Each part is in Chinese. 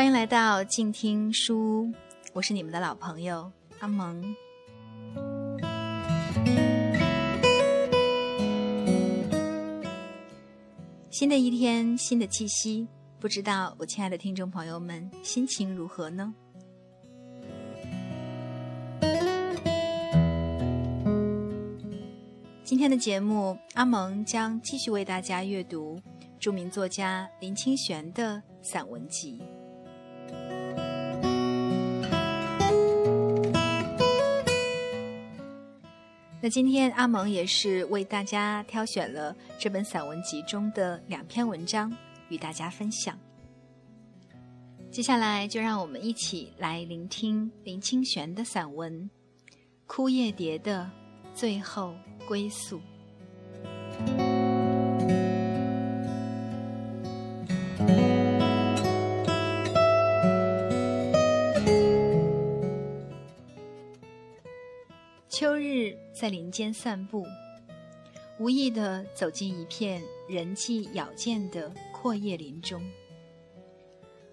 欢迎来到静听书屋，我是你们的老朋友阿蒙。新的一天，新的气息，不知道我亲爱的听众朋友们心情如何呢？今天的节目，阿蒙将继续为大家阅读著名作家林清玄的散文集。那今天阿蒙也是为大家挑选了这本散文集中的两篇文章与大家分享。接下来就让我们一起来聆听林清玄的散文《枯叶蝶的最后归宿》。秋日在林间散步，无意地走进一片人迹杳见的阔叶林中。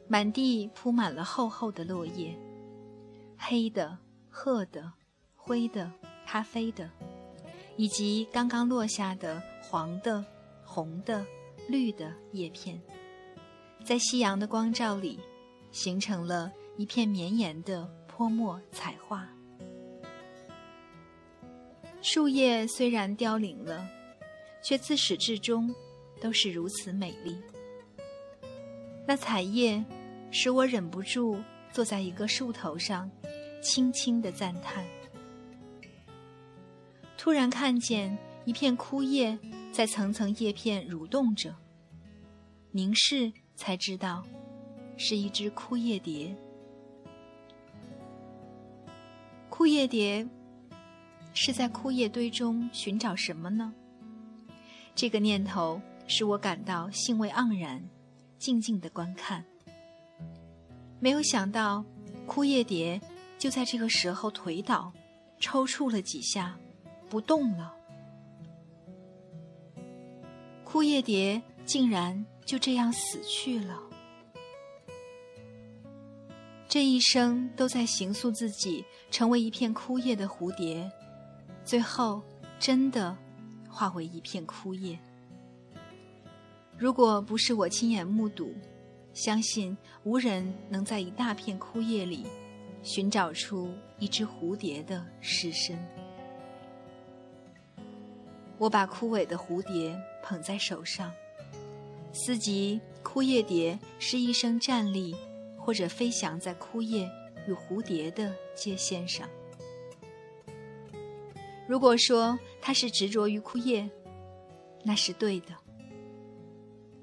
满地铺满了厚厚的落叶，黑的、褐的、灰的、咖啡的，以及刚刚落下的黄的、红的、绿的叶片，在夕阳的光照里，形成了一片绵延的泼墨彩画。树叶虽然凋零了，却自始至终都是如此美丽。那彩叶使我忍不住坐在一个树头上，轻轻的赞叹。突然看见一片枯叶在层层叶片蠕动着，凝视才知道，是一只枯叶蝶。枯叶蝶。是在枯叶堆中寻找什么呢？这个念头使我感到兴味盎然，静静的观看。没有想到，枯叶蝶就在这个时候腿倒，抽搐了几下，不动了。枯叶蝶竟然就这样死去了。这一生都在形塑自己，成为一片枯叶的蝴蝶。最后，真的化为一片枯叶。如果不是我亲眼目睹，相信无人能在一大片枯叶里寻找出一只蝴蝶的尸身。我把枯萎的蝴蝶捧在手上，思及枯叶蝶是一生站立或者飞翔在枯叶与蝴蝶的界线上。如果说他是执着于枯叶，那是对的。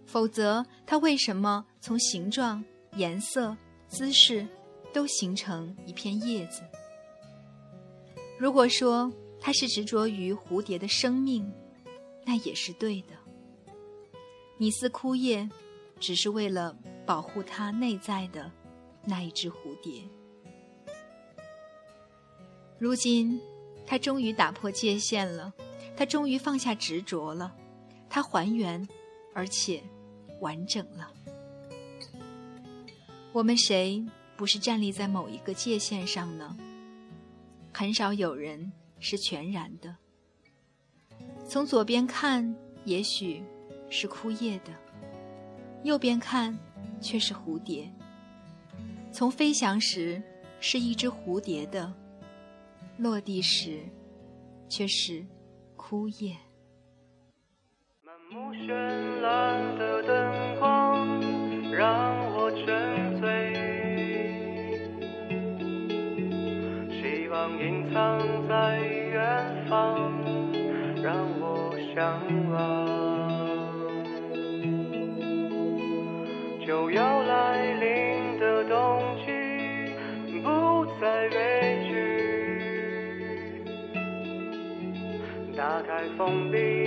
否则，他为什么从形状、颜色、姿势都形成一片叶子？如果说他是执着于蝴蝶的生命，那也是对的。你似枯叶，只是为了保护它内在的那一只蝴蝶。如今。他终于打破界限了，他终于放下执着了，他还原，而且完整了。我们谁不是站立在某一个界限上呢？很少有人是全然的。从左边看，也许是枯叶的；右边看，却是蝴蝶。从飞翔时，是一只蝴蝶的。落地时，却是枯叶。满目绚烂的灯光让我沉醉，希望隐藏在远方，让我向往。打开封闭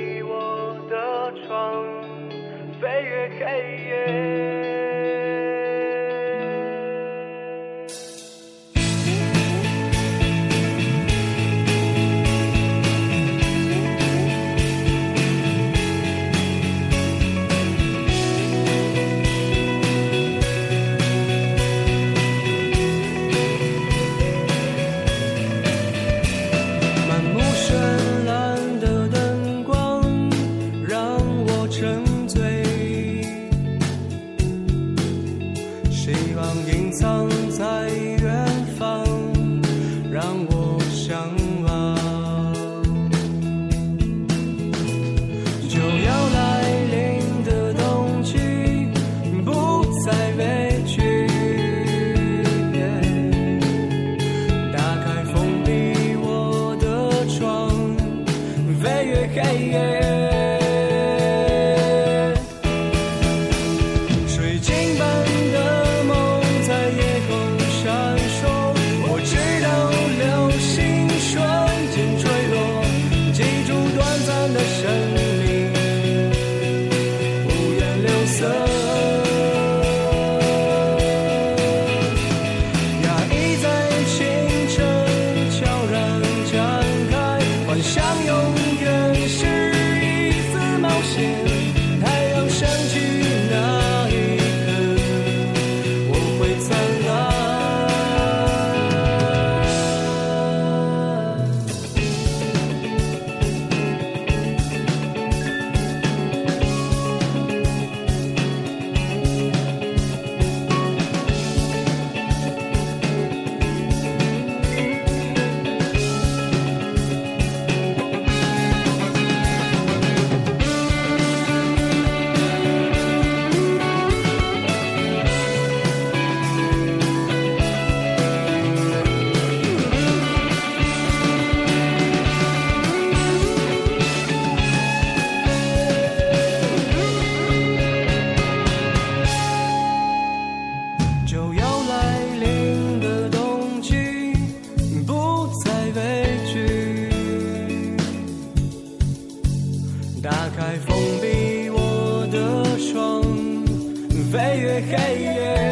飞越黑夜。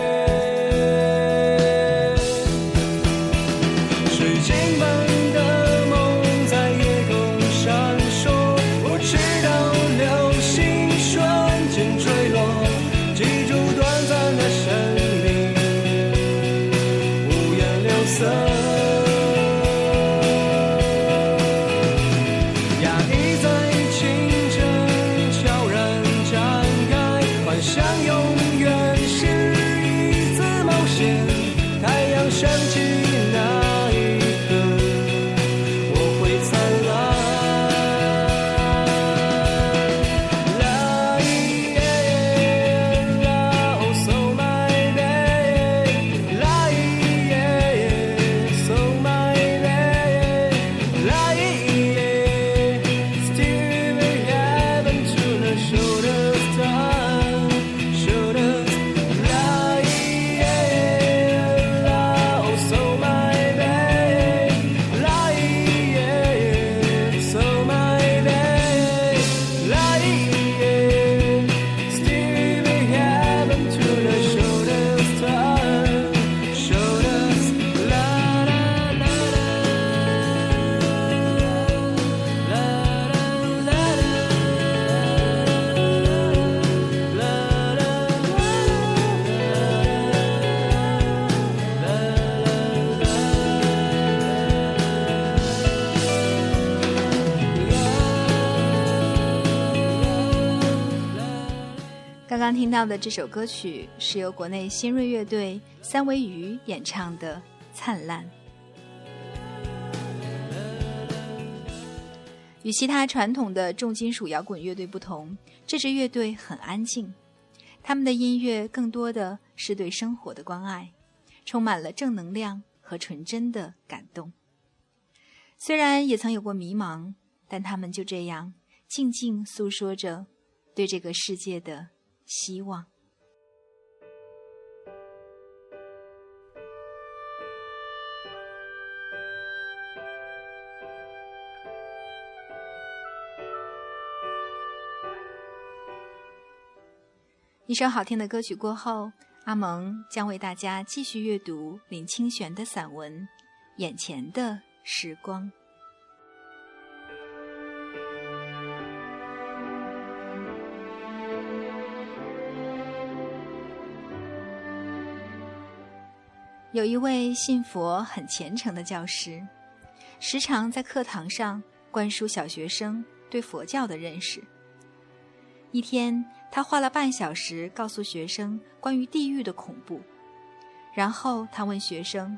刚听到的这首歌曲是由国内新锐乐队三维鱼演唱的《灿烂》。与其他传统的重金属摇滚乐队不同，这支乐队很安静，他们的音乐更多的是对生活的关爱，充满了正能量和纯真的感动。虽然也曾有过迷茫，但他们就这样静静诉说着对这个世界的希望。一首好听的歌曲过后，阿蒙将为大家继续阅读林清玄的散文《眼前的时光》。有一位信佛很虔诚的教师，时常在课堂上灌输小学生对佛教的认识。一天，他花了半小时告诉学生关于地狱的恐怖，然后他问学生：“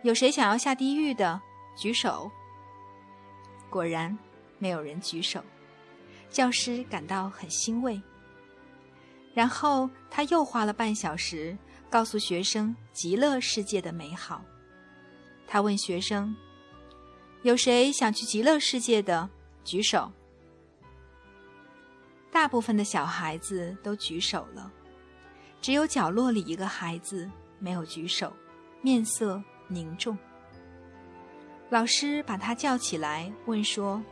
有谁想要下地狱的？举手。”果然，没有人举手。教师感到很欣慰。然后他又花了半小时告诉学生极乐世界的美好。他问学生：“有谁想去极乐世界的？举手。”大部分的小孩子都举手了，只有角落里一个孩子没有举手，面色凝重。老师把他叫起来，问说：“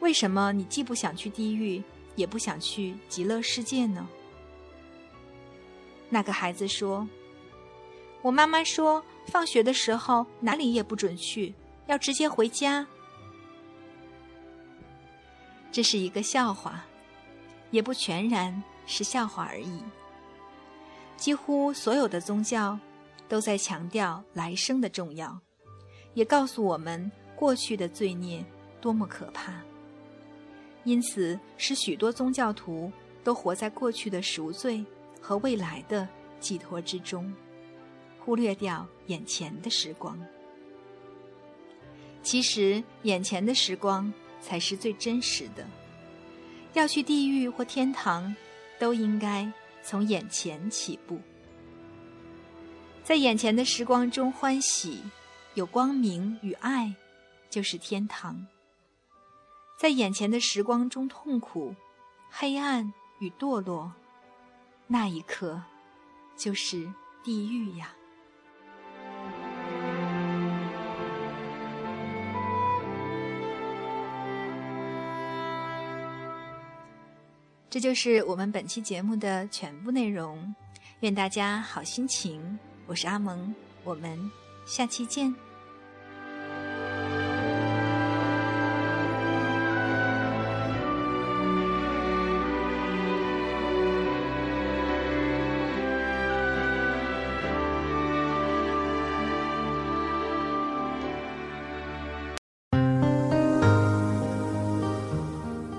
为什么你既不想去地狱，也不想去极乐世界呢？”那个孩子说：“我妈妈说，放学的时候哪里也不准去，要直接回家。”这是一个笑话。也不全然是笑话而已。几乎所有的宗教都在强调来生的重要，也告诉我们过去的罪孽多么可怕。因此，使许多宗教徒都活在过去的赎罪和未来的寄托之中，忽略掉眼前的时光。其实，眼前的时光才是最真实的。要去地狱或天堂，都应该从眼前起步。在眼前的时光中欢喜，有光明与爱，就是天堂；在眼前的时光中痛苦、黑暗与堕落，那一刻就是地狱呀。这就是我们本期节目的全部内容，愿大家好心情。我是阿蒙，我们下期见。